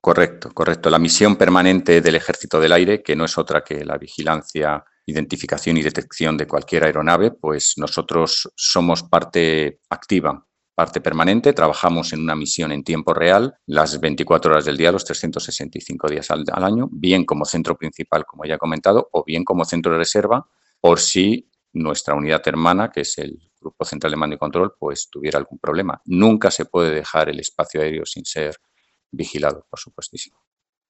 Correcto, correcto. La misión permanente del Ejército del Aire, que no es otra que la vigilancia, identificación y detección de cualquier aeronave, pues nosotros somos parte activa, parte permanente, trabajamos en una misión en tiempo real, las 24 horas del día, los 365 días al, año, bien como centro principal, como ya he comentado, o bien como centro de reserva, por si nuestra unidad hermana, que es el Grupo Central de Mando y Control, pues tuviera algún problema. Nunca se puede dejar el espacio aéreo sin ser vigilado, por supuestísimo.